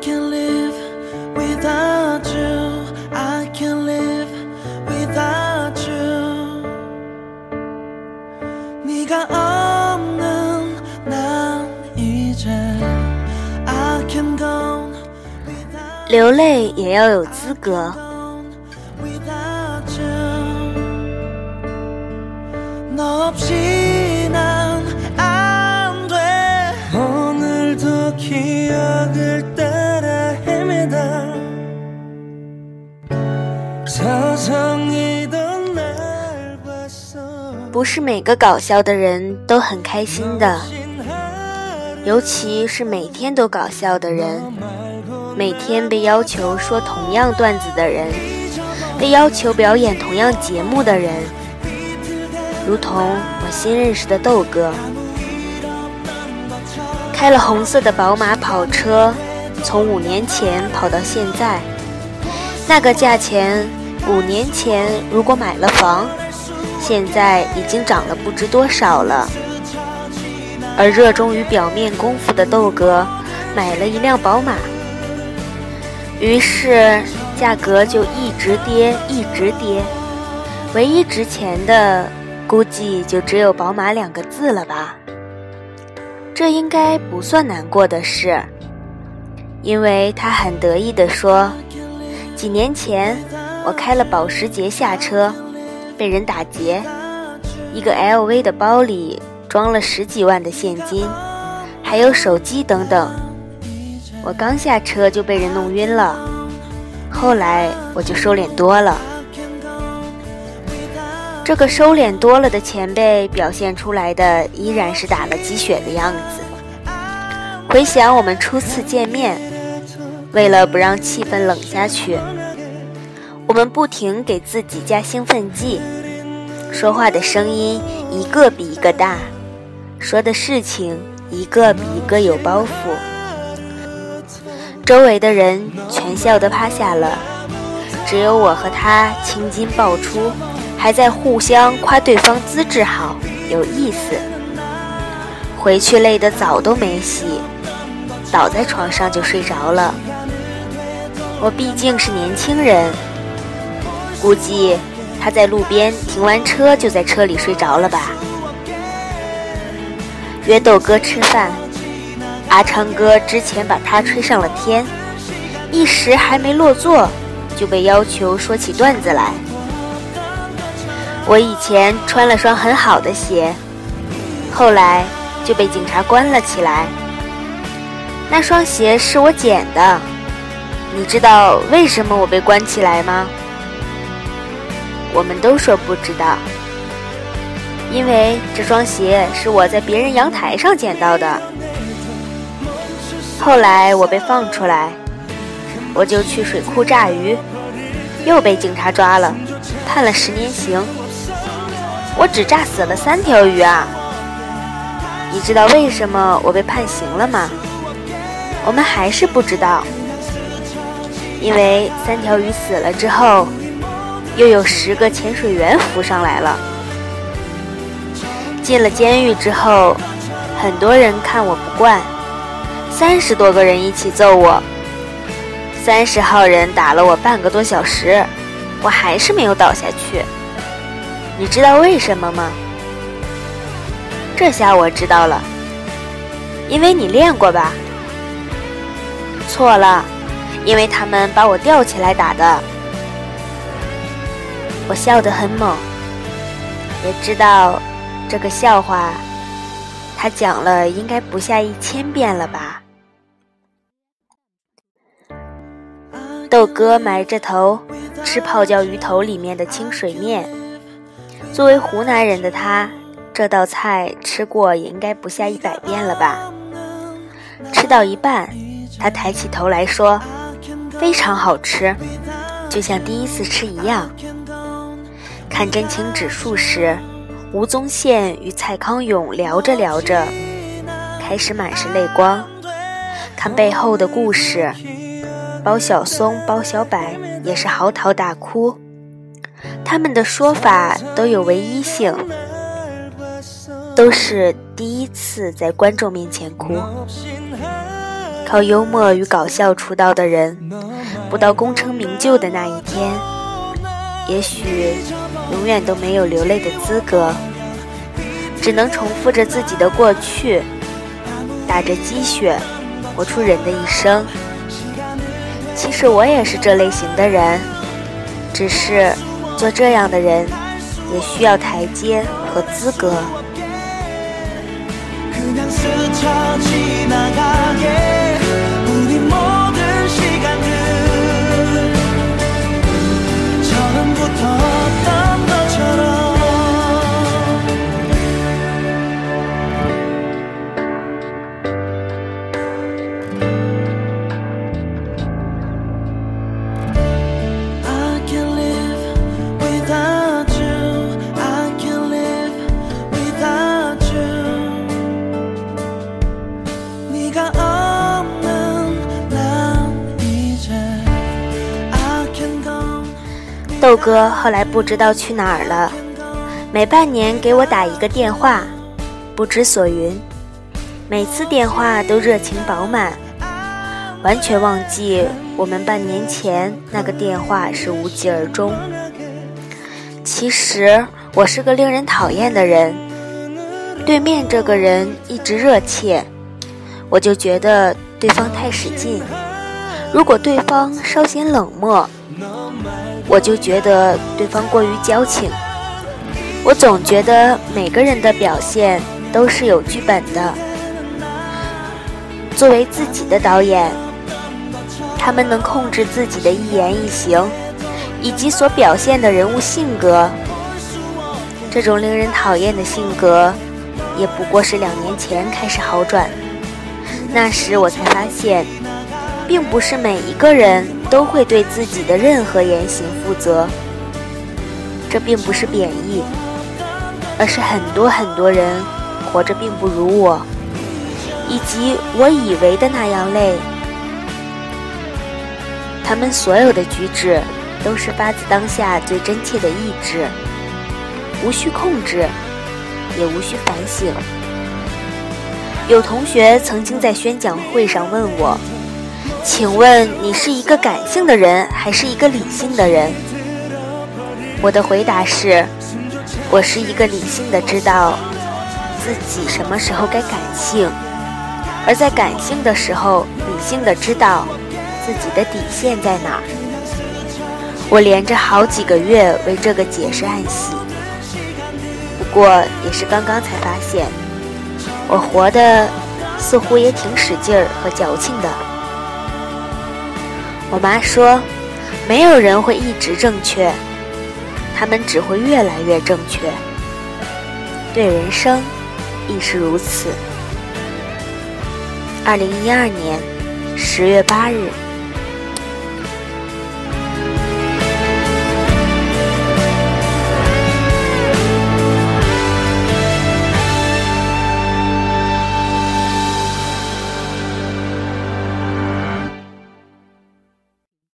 can live without you. I can live without you. 네가 없는 난 이제 I can go 流泪也要有资格。 without you. 너 없이 不是每个搞笑的人都很开心的，尤其是每天都搞笑的人，每天被要求说同样段子的人，被要求表演同样节目的人，如同我新认识的豆哥，开了红色的宝马跑车，从五年前跑到现在，那个价钱，五年前如果买了房。现在已经涨了不知多少了，而热衷于表面功夫的豆哥买了一辆宝马，于是价格就一直跌，一直跌，唯一值钱的估计就只有宝马两个字了吧。这应该不算难过的事，因为他很得意地说：“几年前我开了保时捷下车。”被人打劫，一个 LV 的包里装了十几万的现金，还有手机等等。我刚下车就被人弄晕了，后来我就收敛多了。这个收敛多了的前辈表现出来的依然是打了鸡血的样子。回想我们初次见面，为了不让气氛冷下去。我们不停给自己加兴奋剂，说话的声音一个比一个大，说的事情一个比一个有包袱。周围的人全笑得趴下了，只有我和他青筋爆出，还在互相夸对方资质好、有意思。回去累得澡都没洗，倒在床上就睡着了。我毕竟是年轻人。估计他在路边停完车就在车里睡着了吧。约豆哥吃饭，阿昌哥之前把他吹上了天，一时还没落座，就被要求说起段子来。我以前穿了双很好的鞋，后来就被警察关了起来。那双鞋是我捡的，你知道为什么我被关起来吗？我们都说不知道，因为这双鞋是我在别人阳台上捡到的。后来我被放出来，我就去水库炸鱼，又被警察抓了，判了十年刑。我只炸死了三条鱼啊！你知道为什么我被判刑了吗？我们还是不知道，因为三条鱼死了之后。又有十个潜水员浮上来了。进了监狱之后，很多人看我不惯，三十多个人一起揍我，三十号人打了我半个多小时，我还是没有倒下去。你知道为什么吗？这下我知道了，因为你练过吧？错了，因为他们把我吊起来打的。我笑得很猛，也知道这个笑话他讲了应该不下一千遍了吧。豆哥埋着头吃泡椒鱼头里面的清水面，作为湖南人的他，这道菜吃过也应该不下一百遍了吧。吃到一半，他抬起头来说：“非常好吃，就像第一次吃一样。”看真情指数时，吴宗宪与蔡康永聊着聊着，开始满是泪光。看背后的故事，包小松、包小柏也是嚎啕大哭。他们的说法都有唯一性，都是第一次在观众面前哭。靠幽默与搞笑出道的人，不到功成名就的那一天，也许永远都没有流泪的资格，只能重复着自己的过去，打着鸡血，活出人的一生。其实我也是这类型的人，只是做这样的人，也需要台阶和资格。哥后来不知道去哪儿了，每半年给我打一个电话，不知所云。每次电话都热情饱满，完全忘记我们半年前那个电话是无疾而终。其实我是个令人讨厌的人，对面这个人一直热切，我就觉得对方太使劲；如果对方稍显冷漠，我就觉得对方过于矫情。我总觉得每个人的表现都是有剧本的。作为自己的导演，他们能控制自己的一言一行，以及所表现的人物性格。这种令人讨厌的性格，也不过是两年前开始好转。那时我才发现，并不是每一个人都会对自己的任何言行负责。这并不是贬义，而是很多很多人活着并不如我，以及我以为的那样累。他们所有的举止都是发自当下最真切的意志，无需控制，也无需反省。有同学曾经在宣讲会上问我：“请问你是一个感性的人，还是一个理性的人？”我的回答是：我是一个理性的，知道自己什么时候该感性，而在感性的时候，理性的知道自己的底线在哪儿。我连着好几个月为这个解释暗喜，不过也是刚刚才发现，我活的似乎也挺使劲儿和矫情的。我妈说，没有人会一直正确。他们只会越来越正确，对人生亦是如此。二零一二年十月八日。